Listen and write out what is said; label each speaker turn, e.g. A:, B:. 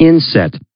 A: Inset.